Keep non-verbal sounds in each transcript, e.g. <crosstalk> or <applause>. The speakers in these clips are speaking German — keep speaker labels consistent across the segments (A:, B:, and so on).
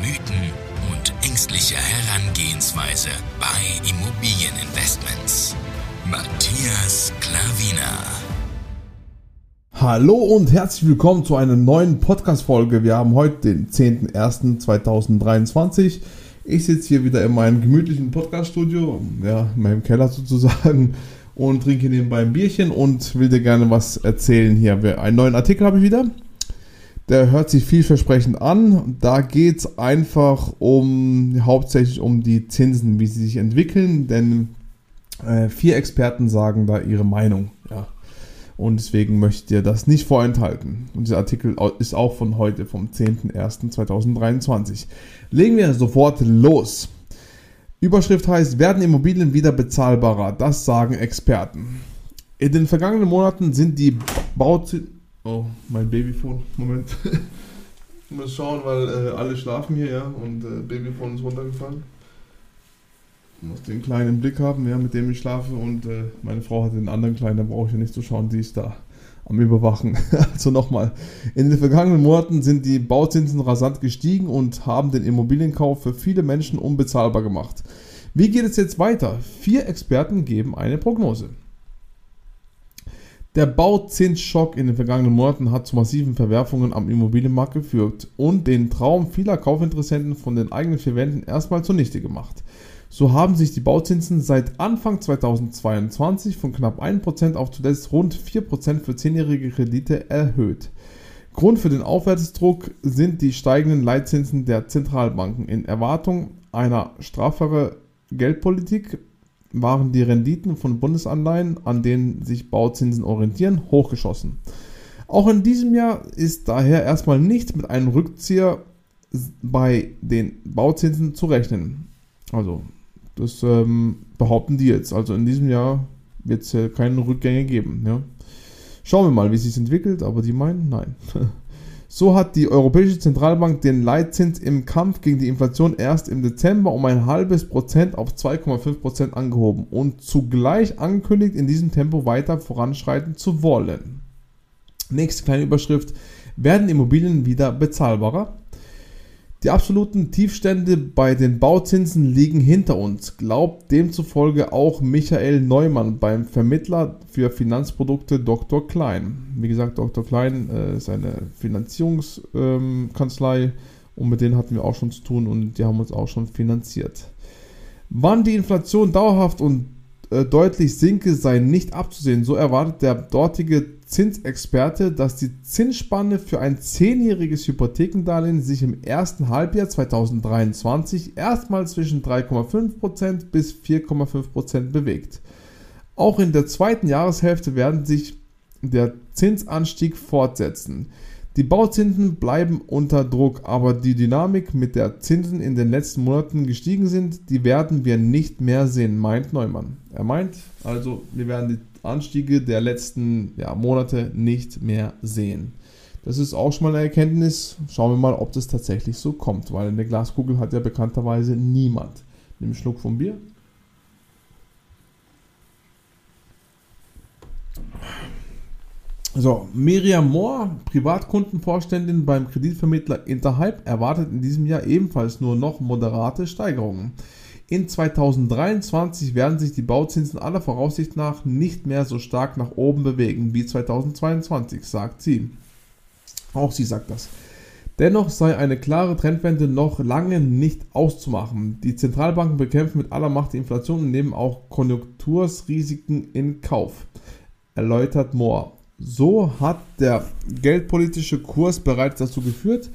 A: Mythen und ängstliche Herangehensweise bei Immobilieninvestments. Matthias Klavina.
B: Hallo und herzlich willkommen zu einer neuen Podcast-Folge. Wir haben heute den 10.01.2023. Ich sitze hier wieder in meinem gemütlichen Podcast-Studio, ja, in meinem Keller sozusagen und trinke nebenbei ein Bierchen und will dir gerne was erzählen hier. Einen neuen Artikel habe ich wieder. Der hört sich vielversprechend an. Da geht es einfach um hauptsächlich um die Zinsen, wie sie sich entwickeln, denn äh, vier Experten sagen da ihre Meinung. Ja. Und deswegen möchte ich dir das nicht vorenthalten. Und dieser Artikel ist auch von heute, vom 10.01.2023. Legen wir sofort los. Überschrift heißt, werden Immobilien wieder bezahlbarer? Das sagen Experten. In den vergangenen Monaten sind die Bauzinsen... Oh, mein Babyphone. Moment. <laughs> ich muss schauen, weil äh, alle schlafen hier, ja, und äh, Babyphone ist runtergefallen. Ich muss den kleinen im Blick haben, ja, mit dem ich schlafe und äh, meine Frau hat den anderen kleinen, da brauche ich ja nicht zu schauen, die ist da am Überwachen. <laughs> also nochmal, in den vergangenen Monaten sind die Bauzinsen rasant gestiegen und haben den Immobilienkauf für viele Menschen unbezahlbar gemacht. Wie geht es jetzt weiter? Vier Experten geben eine Prognose. Der Bauzinsschock in den vergangenen Monaten hat zu massiven Verwerfungen am Immobilienmarkt geführt und den Traum vieler Kaufinteressenten von den eigenen vier Wänden erstmal zunichte gemacht. So haben sich die Bauzinsen seit Anfang 2022 von knapp 1% auf zuletzt rund 4% für 10-jährige Kredite erhöht. Grund für den Aufwärtsdruck sind die steigenden Leitzinsen der Zentralbanken. In Erwartung einer strafferen Geldpolitik waren die Renditen von Bundesanleihen, an denen sich Bauzinsen orientieren, hochgeschossen. Auch in diesem Jahr ist daher erstmal nicht mit einem Rückzieher bei den Bauzinsen zu rechnen. Also das ähm, behaupten die jetzt. Also in diesem Jahr wird es ja keine Rückgänge geben. Ja. Schauen wir mal, wie es sich entwickelt, aber die meinen, nein. <laughs> So hat die Europäische Zentralbank den Leitzins im Kampf gegen die Inflation erst im Dezember um ein halbes Prozent auf 2,5 Prozent angehoben und zugleich angekündigt, in diesem Tempo weiter voranschreiten zu wollen. Nächste kleine Überschrift. Werden Immobilien wieder bezahlbarer? Die absoluten Tiefstände bei den Bauzinsen liegen hinter uns, glaubt demzufolge auch Michael Neumann beim Vermittler für Finanzprodukte Dr. Klein. Wie gesagt, Dr. Klein äh, ist eine Finanzierungskanzlei ähm, und mit denen hatten wir auch schon zu tun und die haben uns auch schon finanziert. Wann die Inflation dauerhaft und äh, deutlich sinke, sei nicht abzusehen. So erwartet der dortige Zinsexperte, dass die Zinsspanne für ein zehnjähriges Hypothekendarlehen sich im ersten Halbjahr 2023 erstmal zwischen 3,5% bis 4,5% bewegt. Auch in der zweiten Jahreshälfte werden sich der Zinsanstieg fortsetzen. Die Bauzinsen bleiben unter Druck, aber die Dynamik, mit der Zinsen in den letzten Monaten gestiegen sind, die werden wir nicht mehr sehen, meint Neumann. Er meint also, wir werden die Anstiege der letzten ja, Monate nicht mehr sehen. Das ist auch schon mal eine Erkenntnis. Schauen wir mal, ob das tatsächlich so kommt, weil in der Glaskugel hat ja bekannterweise niemand. Nimm einen Schluck vom Bier. So, Miriam Mohr, Privatkundenvorständin beim Kreditvermittler Interhype, erwartet in diesem Jahr ebenfalls nur noch moderate Steigerungen. In 2023 werden sich die Bauzinsen aller Voraussicht nach nicht mehr so stark nach oben bewegen wie 2022, sagt sie. Auch sie sagt das. Dennoch sei eine klare Trendwende noch lange nicht auszumachen. Die Zentralbanken bekämpfen mit aller Macht die Inflation und nehmen auch Konjunktursrisiken in Kauf, erläutert Mohr. So hat der geldpolitische Kurs bereits dazu geführt,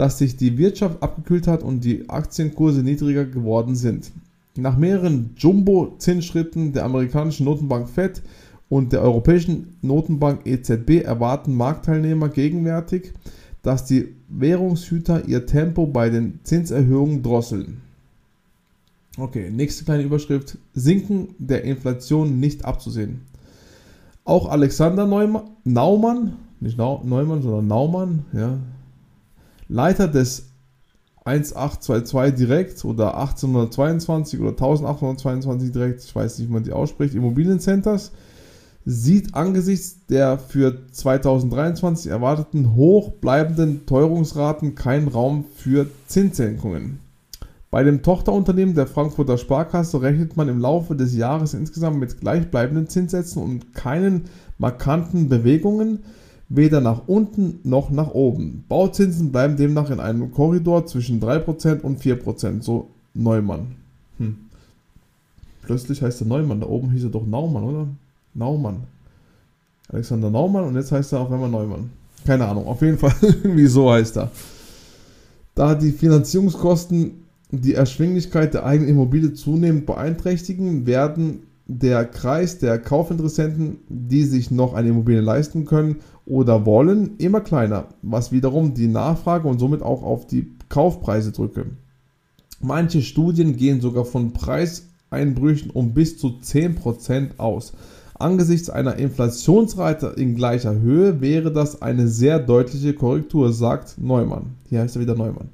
B: dass sich die Wirtschaft abgekühlt hat und die Aktienkurse niedriger geworden sind. Nach mehreren Jumbo-Zinsschritten der amerikanischen Notenbank Fed und der europäischen Notenbank EZB erwarten Marktteilnehmer gegenwärtig, dass die Währungshüter ihr Tempo bei den Zinserhöhungen drosseln. Okay, nächste kleine Überschrift. Sinken der Inflation nicht abzusehen. Auch Alexander Neumann, Naumann, nicht Neumann, sondern Naumann, ja, Leiter des 1822 direkt oder 1822 oder 1822 direkt, ich weiß nicht, wie man die ausspricht, Immobiliencenters, sieht angesichts der für 2023 erwarteten hoch bleibenden Teuerungsraten keinen Raum für Zinssenkungen. Bei dem Tochterunternehmen der Frankfurter Sparkasse rechnet man im Laufe des Jahres insgesamt mit gleichbleibenden Zinssätzen und keinen markanten Bewegungen, weder nach unten noch nach oben. Bauzinsen bleiben demnach in einem Korridor zwischen 3% und 4%, so Neumann. Hm. Plötzlich heißt er Neumann, da oben hieß er doch Naumann, oder? Naumann. Alexander Naumann und jetzt heißt er auf einmal Neumann. Keine Ahnung, auf jeden Fall <laughs> irgendwie so heißt er. Da die Finanzierungskosten die Erschwinglichkeit der eigenen Immobilie zunehmend beeinträchtigen, werden der Kreis der Kaufinteressenten, die sich noch eine Immobilie leisten können oder wollen, immer kleiner, was wiederum die Nachfrage und somit auch auf die Kaufpreise drücke. Manche Studien gehen sogar von Preiseinbrüchen um bis zu 10% aus. Angesichts einer Inflationsrate in gleicher Höhe wäre das eine sehr deutliche Korrektur, sagt Neumann. Hier heißt er wieder Neumann.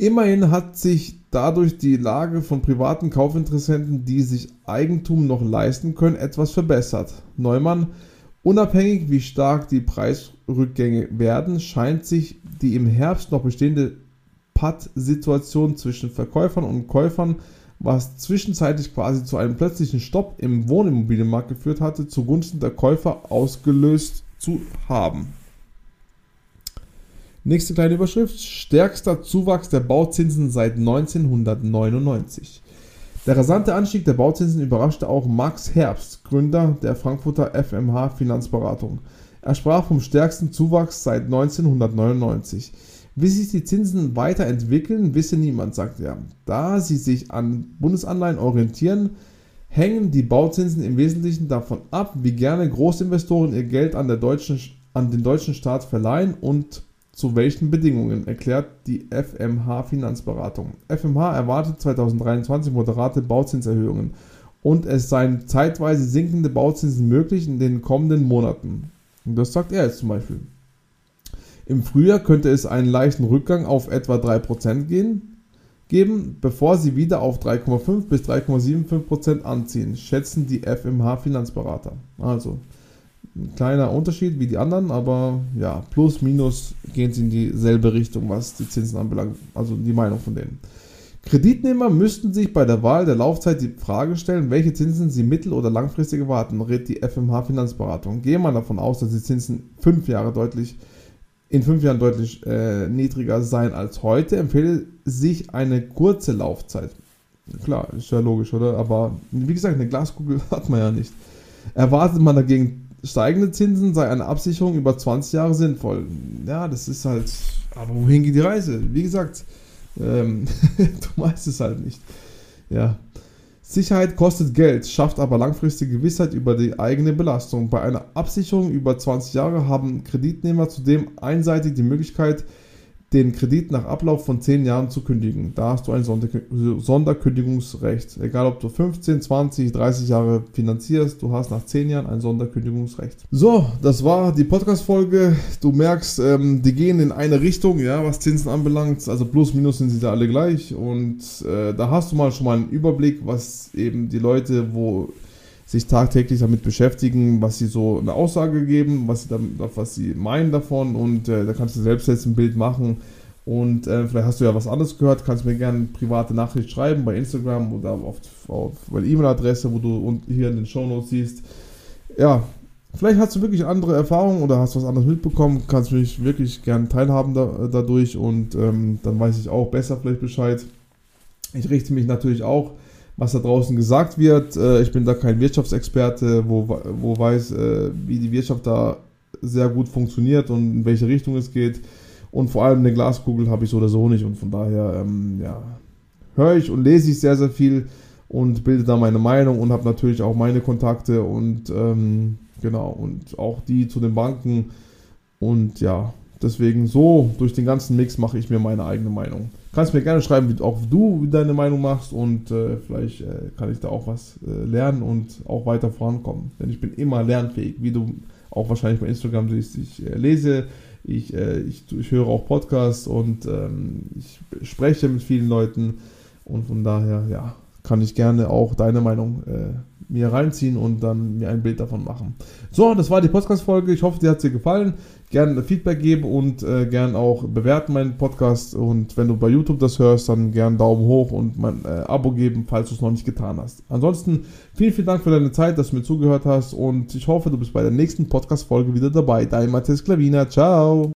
B: Immerhin hat sich dadurch die Lage von privaten Kaufinteressenten, die sich Eigentum noch leisten können, etwas verbessert. Neumann, unabhängig wie stark die Preisrückgänge werden, scheint sich die im Herbst noch bestehende Patt-Situation zwischen Verkäufern und Käufern was zwischenzeitlich quasi zu einem plötzlichen Stopp im Wohnimmobilienmarkt geführt hatte, zugunsten der Käufer ausgelöst zu haben. Nächste kleine Überschrift: Stärkster Zuwachs der Bauzinsen seit 1999. Der rasante Anstieg der Bauzinsen überraschte auch Max Herbst, Gründer der Frankfurter FMH Finanzberatung. Er sprach vom stärksten Zuwachs seit 1999. Wie sich die Zinsen weiterentwickeln, wisse niemand, sagt er. Da sie sich an Bundesanleihen orientieren, hängen die Bauzinsen im Wesentlichen davon ab, wie gerne Großinvestoren ihr Geld an, deutschen, an den deutschen Staat verleihen und zu welchen Bedingungen, erklärt die FMH Finanzberatung. FMH erwartet 2023 moderate Bauzinserhöhungen und es seien zeitweise sinkende Bauzinsen möglich in den kommenden Monaten. Und das sagt er jetzt zum Beispiel. Im Frühjahr könnte es einen leichten Rückgang auf etwa 3% gehen, geben, bevor sie wieder auf 3,5 bis 3,75% anziehen, schätzen die FMH Finanzberater. Also ein kleiner Unterschied wie die anderen, aber ja, plus minus gehen sie in dieselbe Richtung, was die Zinsen anbelangt, also die Meinung von denen. Kreditnehmer müssten sich bei der Wahl der Laufzeit die Frage stellen, welche Zinsen sie mittel- oder langfristig erwarten, rät die FMH Finanzberatung. Gehe man davon aus, dass die Zinsen fünf Jahre deutlich in fünf Jahren deutlich äh, niedriger sein als heute, empfehle sich eine kurze Laufzeit. Klar, ist ja logisch, oder? Aber wie gesagt, eine Glaskugel <laughs> hat man ja nicht. Erwartet man dagegen steigende Zinsen, sei eine Absicherung über 20 Jahre sinnvoll. Ja, das ist halt. Aber wohin geht die Reise? Wie gesagt, ähm, <laughs> du weißt es halt nicht. Ja. Sicherheit kostet Geld, schafft aber langfristige Gewissheit über die eigene Belastung. Bei einer Absicherung über 20 Jahre haben Kreditnehmer zudem einseitig die Möglichkeit, den Kredit nach Ablauf von 10 Jahren zu kündigen. Da hast du ein Sonderkündigungsrecht. Egal ob du 15, 20, 30 Jahre finanzierst, du hast nach 10 Jahren ein Sonderkündigungsrecht. So, das war die Podcast-Folge. Du merkst, ähm, die gehen in eine Richtung, ja, was Zinsen anbelangt. Also plus, minus sind sie da alle gleich. Und äh, da hast du mal schon mal einen Überblick, was eben die Leute, wo sich tagtäglich damit beschäftigen, was sie so eine Aussage geben, was sie, dann, was sie meinen davon und äh, da kannst du selbst jetzt ein Bild machen und äh, vielleicht hast du ja was anderes gehört, kannst mir gerne private Nachricht schreiben bei Instagram oder auf, auf meine E-Mail-Adresse, wo du hier in den Show Notes siehst. Ja, vielleicht hast du wirklich andere Erfahrungen oder hast was anderes mitbekommen, kannst mich wirklich gerne teilhaben da, dadurch und ähm, dann weiß ich auch besser vielleicht Bescheid. Ich richte mich natürlich auch was da draußen gesagt wird. Äh, ich bin da kein Wirtschaftsexperte, wo, wo weiß, äh, wie die Wirtschaft da sehr gut funktioniert und in welche Richtung es geht. Und vor allem eine Glaskugel habe ich so oder so nicht. Und von daher, ähm, ja, höre ich und lese ich sehr, sehr viel und bilde da meine Meinung und habe natürlich auch meine Kontakte und ähm, genau, und auch die zu den Banken. Und ja, deswegen so, durch den ganzen Mix mache ich mir meine eigene Meinung. Kannst mir gerne schreiben, wie auch du deine Meinung machst und äh, vielleicht äh, kann ich da auch was äh, lernen und auch weiter vorankommen. Denn ich bin immer lernfähig, wie du auch wahrscheinlich bei Instagram siehst. Ich äh, lese, ich, äh, ich, ich, höre auch Podcasts und ähm, ich spreche mit vielen Leuten und von daher, ja, kann ich gerne auch deine Meinung äh, mir reinziehen und dann mir ein Bild davon machen. So, das war die Podcast-Folge. Ich hoffe, dir hat sie gefallen gerne Feedback geben und äh, gern auch bewerten meinen Podcast. Und wenn du bei YouTube das hörst, dann gern Daumen hoch und mein äh, Abo geben, falls du es noch nicht getan hast. Ansonsten vielen, vielen Dank für deine Zeit, dass du mir zugehört hast und ich hoffe, du bist bei der nächsten Podcast-Folge wieder dabei. Dein Matthias Klavina. Ciao!